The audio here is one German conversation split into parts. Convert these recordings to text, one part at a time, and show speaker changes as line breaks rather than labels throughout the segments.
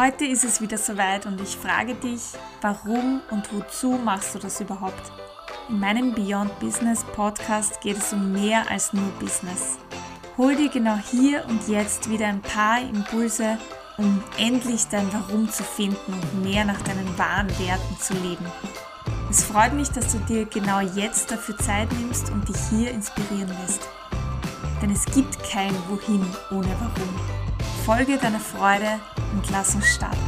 Heute ist es wieder soweit und ich frage dich, warum und wozu machst du das überhaupt? In meinem Beyond Business Podcast geht es um mehr als nur Business. Hol dir genau hier und jetzt wieder ein paar Impulse, um endlich dein Warum zu finden und mehr nach deinen wahren Werten zu leben. Es freut mich, dass du dir genau jetzt dafür Zeit nimmst und dich hier inspirieren lässt. Denn es gibt kein Wohin ohne Warum. Folge deiner Freude und lass uns starten.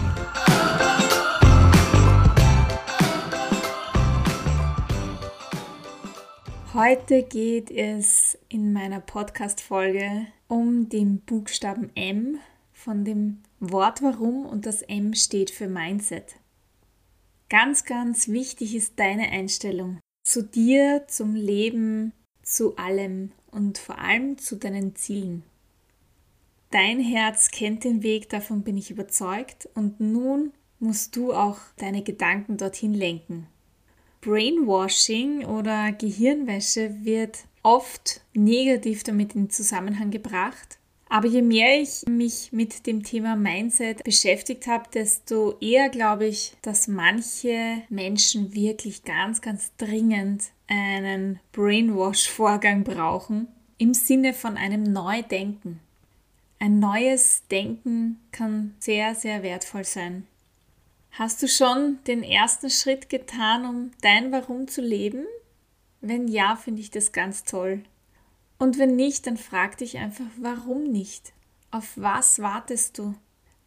Heute geht es in meiner Podcast-Folge um den Buchstaben M von dem Wort Warum und das M steht für Mindset. Ganz, ganz wichtig ist deine Einstellung zu dir, zum Leben, zu allem und vor allem zu deinen Zielen. Dein Herz kennt den Weg, davon bin ich überzeugt, und nun musst du auch deine Gedanken dorthin lenken. Brainwashing oder Gehirnwäsche wird oft negativ damit in Zusammenhang gebracht. Aber je mehr ich mich mit dem Thema Mindset beschäftigt habe, desto eher glaube ich, dass manche Menschen wirklich ganz, ganz dringend einen Brainwash-Vorgang brauchen im Sinne von einem Neudenken. Ein neues Denken kann sehr, sehr wertvoll sein. Hast du schon den ersten Schritt getan, um dein Warum zu leben? Wenn ja, finde ich das ganz toll. Und wenn nicht, dann frag dich einfach, warum nicht? Auf was wartest du?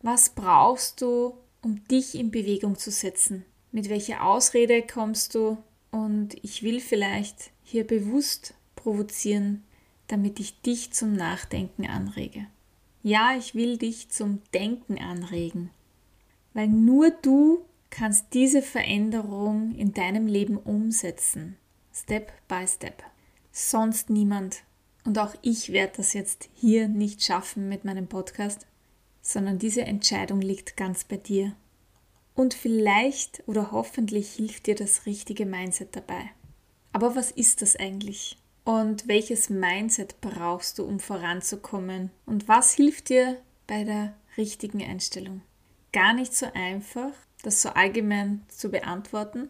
Was brauchst du, um dich in Bewegung zu setzen? Mit welcher Ausrede kommst du? Und ich will vielleicht hier bewusst provozieren, damit ich dich zum Nachdenken anrege. Ja, ich will dich zum Denken anregen weil nur du kannst diese Veränderung in deinem Leben umsetzen, Step by Step. Sonst niemand. Und auch ich werde das jetzt hier nicht schaffen mit meinem Podcast, sondern diese Entscheidung liegt ganz bei dir. Und vielleicht oder hoffentlich hilft dir das richtige Mindset dabei. Aber was ist das eigentlich? Und welches Mindset brauchst du, um voranzukommen? Und was hilft dir bei der richtigen Einstellung? gar nicht so einfach, das so allgemein zu beantworten.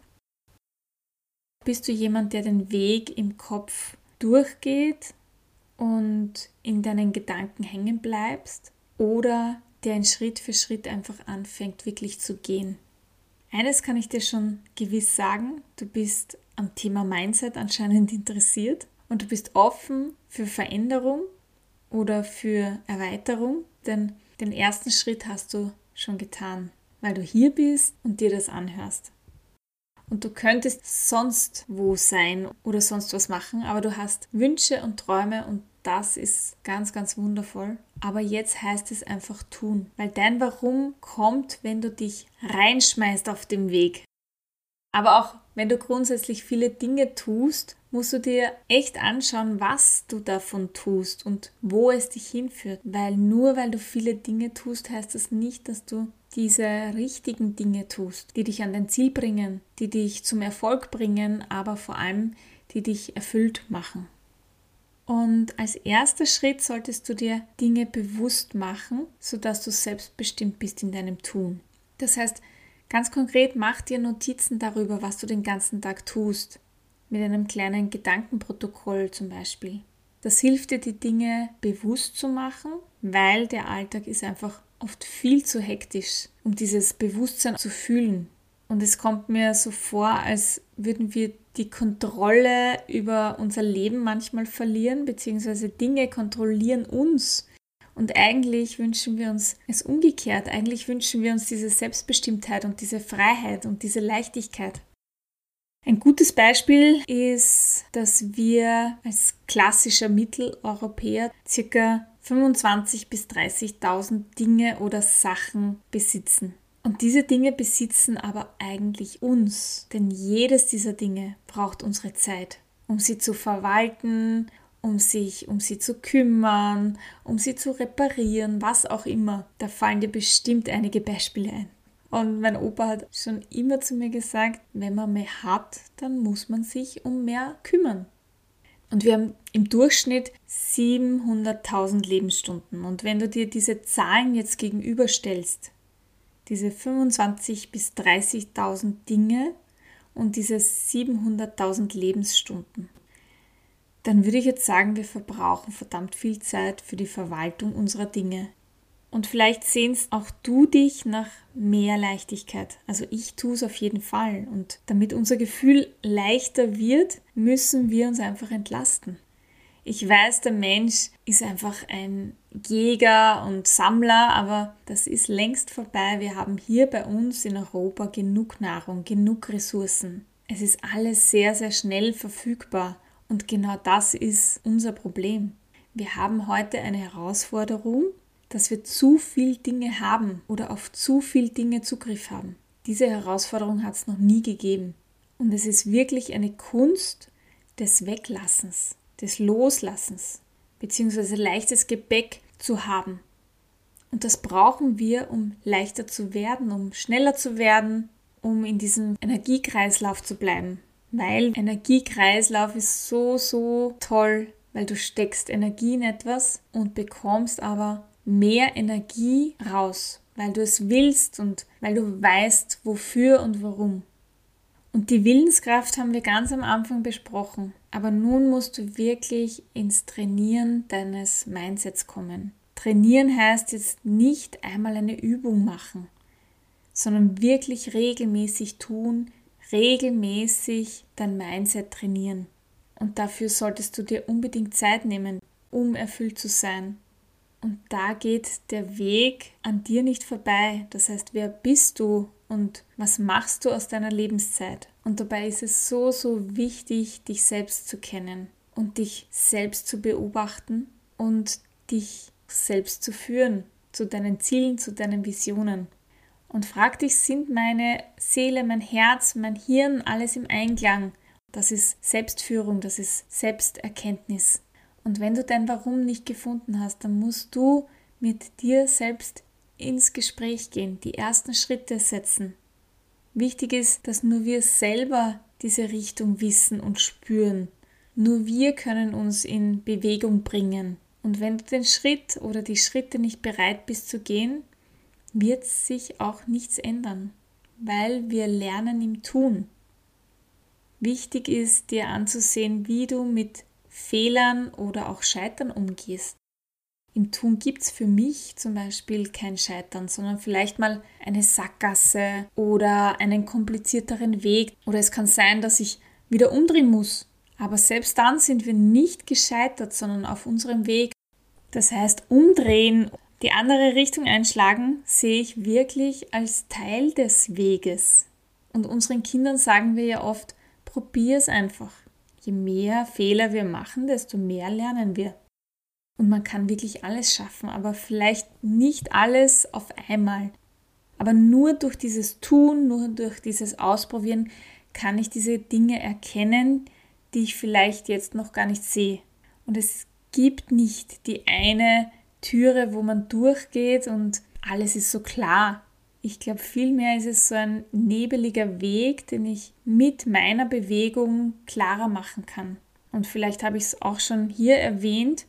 Bist du jemand, der den Weg im Kopf durchgeht und in deinen Gedanken hängen bleibst oder der ein Schritt für Schritt einfach anfängt wirklich zu gehen? Eines kann ich dir schon gewiss sagen, du bist am Thema Mindset anscheinend interessiert und du bist offen für Veränderung oder für Erweiterung, denn den ersten Schritt hast du schon getan, weil du hier bist und dir das anhörst. Und du könntest sonst wo sein oder sonst was machen, aber du hast Wünsche und Träume und das ist ganz, ganz wundervoll. Aber jetzt heißt es einfach tun, weil dein Warum kommt, wenn du dich reinschmeißt auf dem Weg. Aber auch wenn du grundsätzlich viele Dinge tust, musst du dir echt anschauen, was du davon tust und wo es dich hinführt. Weil nur weil du viele Dinge tust, heißt das nicht, dass du diese richtigen Dinge tust, die dich an dein Ziel bringen, die dich zum Erfolg bringen, aber vor allem, die dich erfüllt machen. Und als erster Schritt solltest du dir Dinge bewusst machen, sodass du selbstbestimmt bist in deinem Tun. Das heißt, Ganz konkret mach dir Notizen darüber, was du den ganzen Tag tust. Mit einem kleinen Gedankenprotokoll zum Beispiel. Das hilft dir, die Dinge bewusst zu machen, weil der Alltag ist einfach oft viel zu hektisch, um dieses Bewusstsein zu fühlen. Und es kommt mir so vor, als würden wir die Kontrolle über unser Leben manchmal verlieren, beziehungsweise Dinge kontrollieren uns. Und eigentlich wünschen wir uns es umgekehrt. Eigentlich wünschen wir uns diese Selbstbestimmtheit und diese Freiheit und diese Leichtigkeit. Ein gutes Beispiel ist, dass wir als klassischer Mitteleuropäer circa 25.000 bis 30.000 Dinge oder Sachen besitzen. Und diese Dinge besitzen aber eigentlich uns, denn jedes dieser Dinge braucht unsere Zeit, um sie zu verwalten, um sich um sie zu kümmern, um sie zu reparieren, was auch immer. Da fallen dir bestimmt einige Beispiele ein. Und mein Opa hat schon immer zu mir gesagt, wenn man mehr hat, dann muss man sich um mehr kümmern. Und wir haben im Durchschnitt 700.000 Lebensstunden. Und wenn du dir diese Zahlen jetzt gegenüberstellst, diese 25.000 bis 30.000 Dinge und diese 700.000 Lebensstunden, dann würde ich jetzt sagen, wir verbrauchen verdammt viel Zeit für die Verwaltung unserer Dinge. Und vielleicht sehnst auch du dich nach mehr Leichtigkeit. Also ich tue es auf jeden Fall. Und damit unser Gefühl leichter wird, müssen wir uns einfach entlasten. Ich weiß, der Mensch ist einfach ein Jäger und Sammler, aber das ist längst vorbei. Wir haben hier bei uns in Europa genug Nahrung, genug Ressourcen. Es ist alles sehr, sehr schnell verfügbar und genau das ist unser Problem. Wir haben heute eine Herausforderung, dass wir zu viel Dinge haben oder auf zu viel Dinge Zugriff haben. Diese Herausforderung hat es noch nie gegeben. Und es ist wirklich eine Kunst des Weglassens des Loslassens bzw. leichtes Gepäck zu haben. Und das brauchen wir, um leichter zu werden, um schneller zu werden, um in diesem Energiekreislauf zu bleiben. Weil Energiekreislauf ist so, so toll, weil du steckst Energie in etwas und bekommst aber mehr Energie raus, weil du es willst und weil du weißt, wofür und warum. Und die Willenskraft haben wir ganz am Anfang besprochen. Aber nun musst du wirklich ins Trainieren deines Mindsets kommen. Trainieren heißt jetzt nicht einmal eine Übung machen, sondern wirklich regelmäßig tun, regelmäßig dein Mindset trainieren. Und dafür solltest du dir unbedingt Zeit nehmen, um erfüllt zu sein. Und da geht der Weg an dir nicht vorbei. Das heißt, wer bist du und was machst du aus deiner Lebenszeit. Und dabei ist es so, so wichtig, dich selbst zu kennen und dich selbst zu beobachten und dich selbst zu führen zu deinen Zielen, zu deinen Visionen. Und frag dich, sind meine Seele, mein Herz, mein Hirn alles im Einklang? Das ist Selbstführung, das ist Selbsterkenntnis. Und wenn du dein Warum nicht gefunden hast, dann musst du mit dir selbst ins Gespräch gehen, die ersten Schritte setzen. Wichtig ist, dass nur wir selber diese Richtung wissen und spüren. Nur wir können uns in Bewegung bringen. Und wenn du den Schritt oder die Schritte nicht bereit bist zu gehen, wird sich auch nichts ändern, weil wir lernen im Tun. Wichtig ist dir anzusehen, wie du mit Fehlern oder auch Scheitern umgehst. Im Tun gibt es für mich zum Beispiel kein Scheitern, sondern vielleicht mal eine Sackgasse oder einen komplizierteren Weg. Oder es kann sein, dass ich wieder umdrehen muss. Aber selbst dann sind wir nicht gescheitert, sondern auf unserem Weg. Das heißt, umdrehen, die andere Richtung einschlagen, sehe ich wirklich als Teil des Weges. Und unseren Kindern sagen wir ja oft, probier es einfach. Je mehr Fehler wir machen, desto mehr lernen wir. Und man kann wirklich alles schaffen, aber vielleicht nicht alles auf einmal. Aber nur durch dieses Tun, nur durch dieses Ausprobieren kann ich diese Dinge erkennen, die ich vielleicht jetzt noch gar nicht sehe. Und es gibt nicht die eine Türe, wo man durchgeht und alles ist so klar. Ich glaube, vielmehr ist es so ein nebeliger Weg, den ich mit meiner Bewegung klarer machen kann. Und vielleicht habe ich es auch schon hier erwähnt,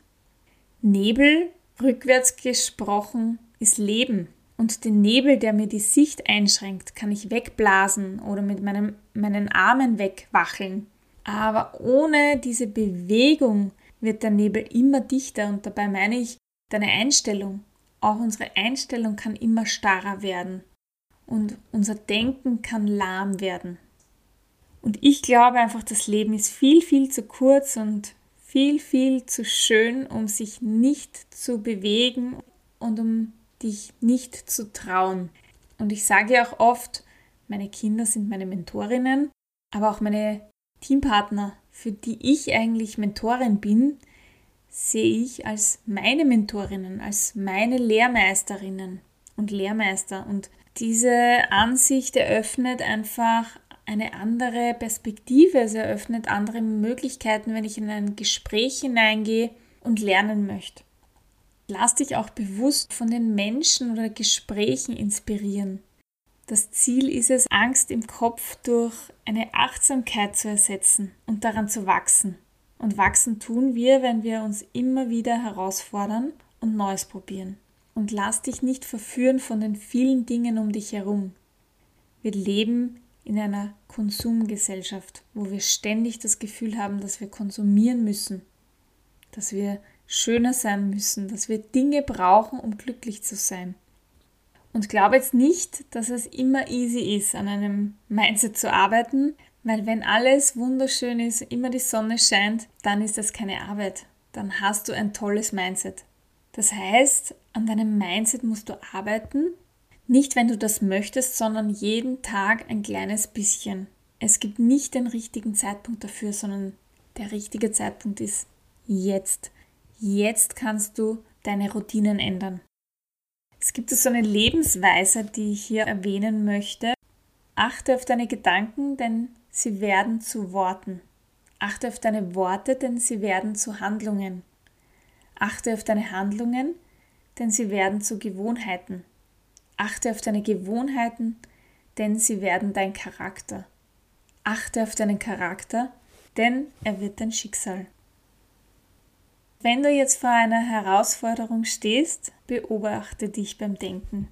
Nebel, rückwärts gesprochen, ist Leben. Und den Nebel, der mir die Sicht einschränkt, kann ich wegblasen oder mit meinem, meinen Armen wegwacheln. Aber ohne diese Bewegung wird der Nebel immer dichter und dabei meine ich deine Einstellung. Auch unsere Einstellung kann immer starrer werden und unser Denken kann lahm werden. Und ich glaube einfach, das Leben ist viel, viel zu kurz und viel, viel zu schön, um sich nicht zu bewegen und um dich nicht zu trauen. Und ich sage auch oft, meine Kinder sind meine Mentorinnen, aber auch meine Teampartner, für die ich eigentlich Mentorin bin, sehe ich als meine Mentorinnen, als meine Lehrmeisterinnen und Lehrmeister. Und diese Ansicht eröffnet einfach eine andere Perspektive, es eröffnet andere Möglichkeiten, wenn ich in ein Gespräch hineingehe und lernen möchte. Lass dich auch bewusst von den Menschen oder Gesprächen inspirieren. Das Ziel ist es, Angst im Kopf durch eine Achtsamkeit zu ersetzen und daran zu wachsen. Und wachsen tun wir, wenn wir uns immer wieder herausfordern und Neues probieren. und lass dich nicht verführen von den vielen Dingen um dich herum. Wir leben in einer Konsumgesellschaft, wo wir ständig das Gefühl haben, dass wir konsumieren müssen, dass wir schöner sein müssen, dass wir Dinge brauchen, um glücklich zu sein. Und glaube jetzt nicht, dass es immer easy ist, an einem Mindset zu arbeiten, weil wenn alles wunderschön ist, immer die Sonne scheint, dann ist das keine Arbeit. Dann hast du ein tolles Mindset. Das heißt, an deinem Mindset musst du arbeiten, nicht, wenn du das möchtest, sondern jeden Tag ein kleines bisschen. Es gibt nicht den richtigen Zeitpunkt dafür, sondern der richtige Zeitpunkt ist jetzt. Jetzt kannst du deine Routinen ändern. Es gibt so eine Lebensweise, die ich hier erwähnen möchte. Achte auf deine Gedanken, denn sie werden zu Worten. Achte auf deine Worte, denn sie werden zu Handlungen. Achte auf deine Handlungen, denn sie werden zu Gewohnheiten. Achte auf deine Gewohnheiten, denn sie werden dein Charakter. Achte auf deinen Charakter, denn er wird dein Schicksal. Wenn du jetzt vor einer Herausforderung stehst, beobachte dich beim Denken.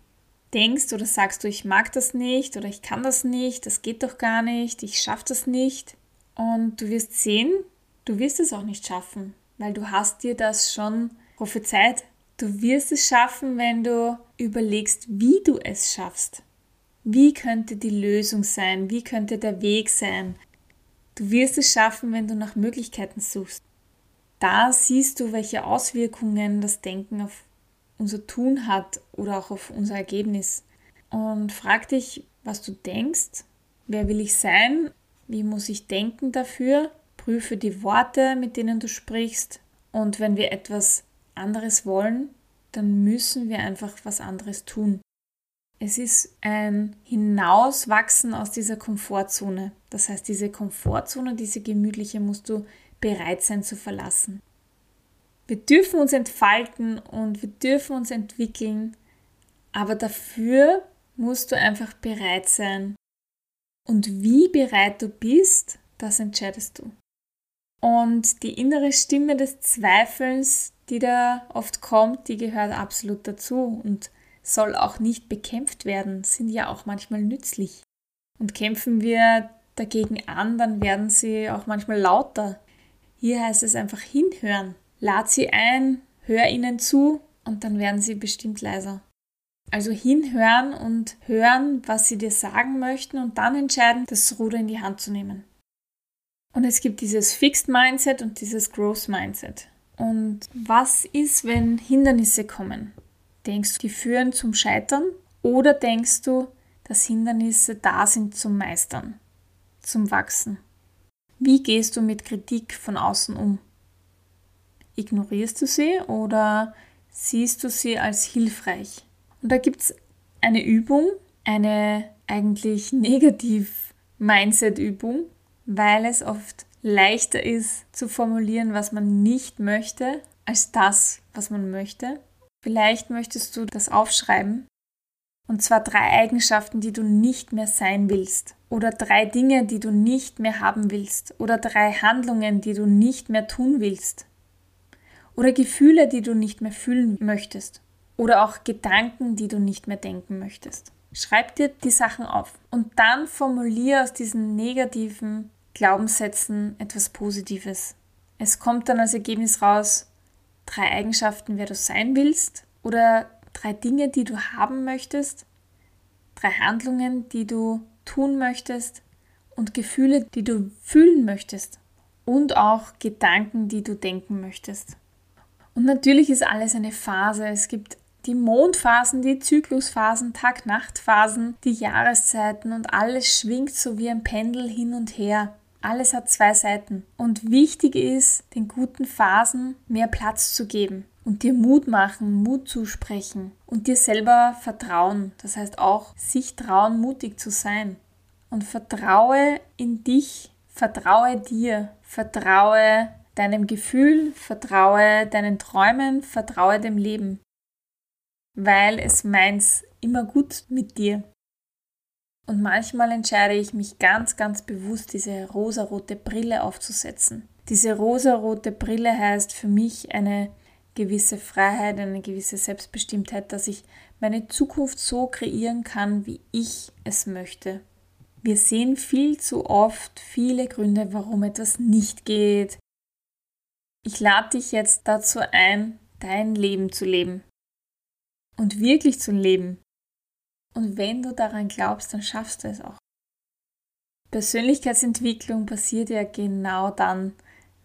Denkst oder sagst du, ich mag das nicht oder ich kann das nicht, das geht doch gar nicht, ich schaffe das nicht. Und du wirst sehen, du wirst es auch nicht schaffen, weil du hast dir das schon prophezeit. Du wirst es schaffen, wenn du überlegst, wie du es schaffst. Wie könnte die Lösung sein? Wie könnte der Weg sein? Du wirst es schaffen, wenn du nach Möglichkeiten suchst. Da siehst du, welche Auswirkungen das Denken auf unser Tun hat oder auch auf unser Ergebnis. Und frag dich, was du denkst, wer will ich sein, wie muss ich denken dafür, prüfe die Worte, mit denen du sprichst. Und wenn wir etwas anderes wollen, dann müssen wir einfach was anderes tun. Es ist ein Hinauswachsen aus dieser Komfortzone. Das heißt, diese Komfortzone, diese gemütliche, musst du bereit sein zu verlassen. Wir dürfen uns entfalten und wir dürfen uns entwickeln, aber dafür musst du einfach bereit sein. Und wie bereit du bist, das entscheidest du. Und die innere Stimme des Zweifelns, die da oft kommt, die gehört absolut dazu und soll auch nicht bekämpft werden, sind ja auch manchmal nützlich. Und kämpfen wir dagegen an, dann werden sie auch manchmal lauter. Hier heißt es einfach hinhören. Lad sie ein, hör ihnen zu und dann werden sie bestimmt leiser. Also hinhören und hören, was sie dir sagen möchten und dann entscheiden, das Ruder in die Hand zu nehmen. Und es gibt dieses Fixed Mindset und dieses Growth Mindset. Und was ist, wenn Hindernisse kommen? Denkst du, die führen zum Scheitern? Oder denkst du, dass Hindernisse da sind zum Meistern, zum Wachsen? Wie gehst du mit Kritik von außen um? Ignorierst du sie oder siehst du sie als hilfreich? Und da gibt es eine Übung, eine eigentlich negativ Mindset-Übung, weil es oft leichter ist zu formulieren, was man nicht möchte, als das, was man möchte. Vielleicht möchtest du das aufschreiben. Und zwar drei Eigenschaften, die du nicht mehr sein willst oder drei Dinge, die du nicht mehr haben willst oder drei Handlungen, die du nicht mehr tun willst oder Gefühle, die du nicht mehr fühlen möchtest oder auch Gedanken, die du nicht mehr denken möchtest. Schreib dir die Sachen auf und dann formulier aus diesen negativen Glaubenssätzen etwas Positives. Es kommt dann als Ergebnis raus, drei Eigenschaften, wer du sein willst oder drei Dinge, die du haben möchtest, drei Handlungen, die du tun möchtest und Gefühle, die du fühlen möchtest und auch Gedanken, die du denken möchtest. Und natürlich ist alles eine Phase. Es gibt die Mondphasen, die Zyklusphasen, Tag-Nacht-Phasen, die Jahreszeiten und alles schwingt so wie ein Pendel hin und her. Alles hat zwei Seiten. Und wichtig ist, den guten Phasen mehr Platz zu geben und dir Mut machen, Mut zusprechen und dir selber vertrauen. Das heißt auch, sich trauen, mutig zu sein. Und vertraue in dich, vertraue dir, vertraue deinem Gefühl, vertraue deinen Träumen, vertraue dem Leben. Weil es meins immer gut mit dir. Und manchmal entscheide ich mich ganz, ganz bewusst, diese rosarote Brille aufzusetzen. Diese rosarote Brille heißt für mich eine gewisse Freiheit, eine gewisse Selbstbestimmtheit, dass ich meine Zukunft so kreieren kann, wie ich es möchte. Wir sehen viel zu oft viele Gründe, warum etwas nicht geht. Ich lade dich jetzt dazu ein, dein Leben zu leben. Und wirklich zu leben. Und wenn du daran glaubst, dann schaffst du es auch. Persönlichkeitsentwicklung passiert ja genau dann,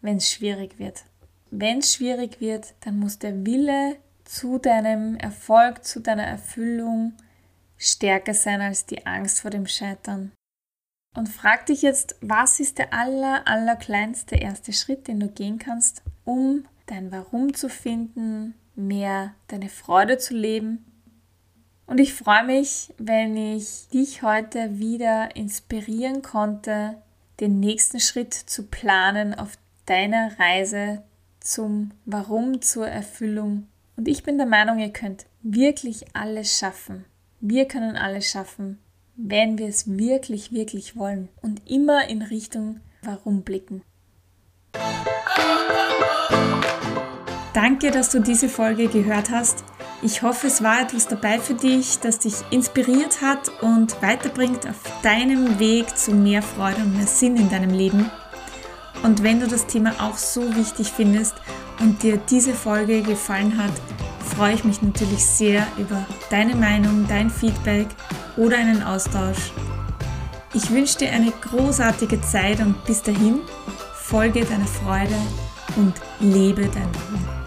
wenn es schwierig wird. Wenn es schwierig wird, dann muss der Wille zu deinem Erfolg, zu deiner Erfüllung stärker sein als die Angst vor dem Scheitern. Und frag dich jetzt, was ist der aller, aller kleinste erste Schritt, den du gehen kannst, um dein Warum zu finden, mehr deine Freude zu leben. Und ich freue mich, wenn ich dich heute wieder inspirieren konnte, den nächsten Schritt zu planen auf deiner Reise zum Warum, zur Erfüllung. Und ich bin der Meinung, ihr könnt wirklich alles schaffen. Wir können alles schaffen, wenn wir es wirklich, wirklich wollen und immer in Richtung Warum blicken. Danke, dass du diese Folge gehört hast. Ich hoffe, es war etwas dabei für dich, das dich inspiriert hat und weiterbringt auf deinem Weg zu mehr Freude und mehr Sinn in deinem Leben. Und wenn du das Thema auch so wichtig findest und dir diese Folge gefallen hat, freue ich mich natürlich sehr über deine Meinung, dein Feedback oder einen Austausch. Ich wünsche dir eine großartige Zeit und bis dahin folge deiner Freude und lebe dein Leben.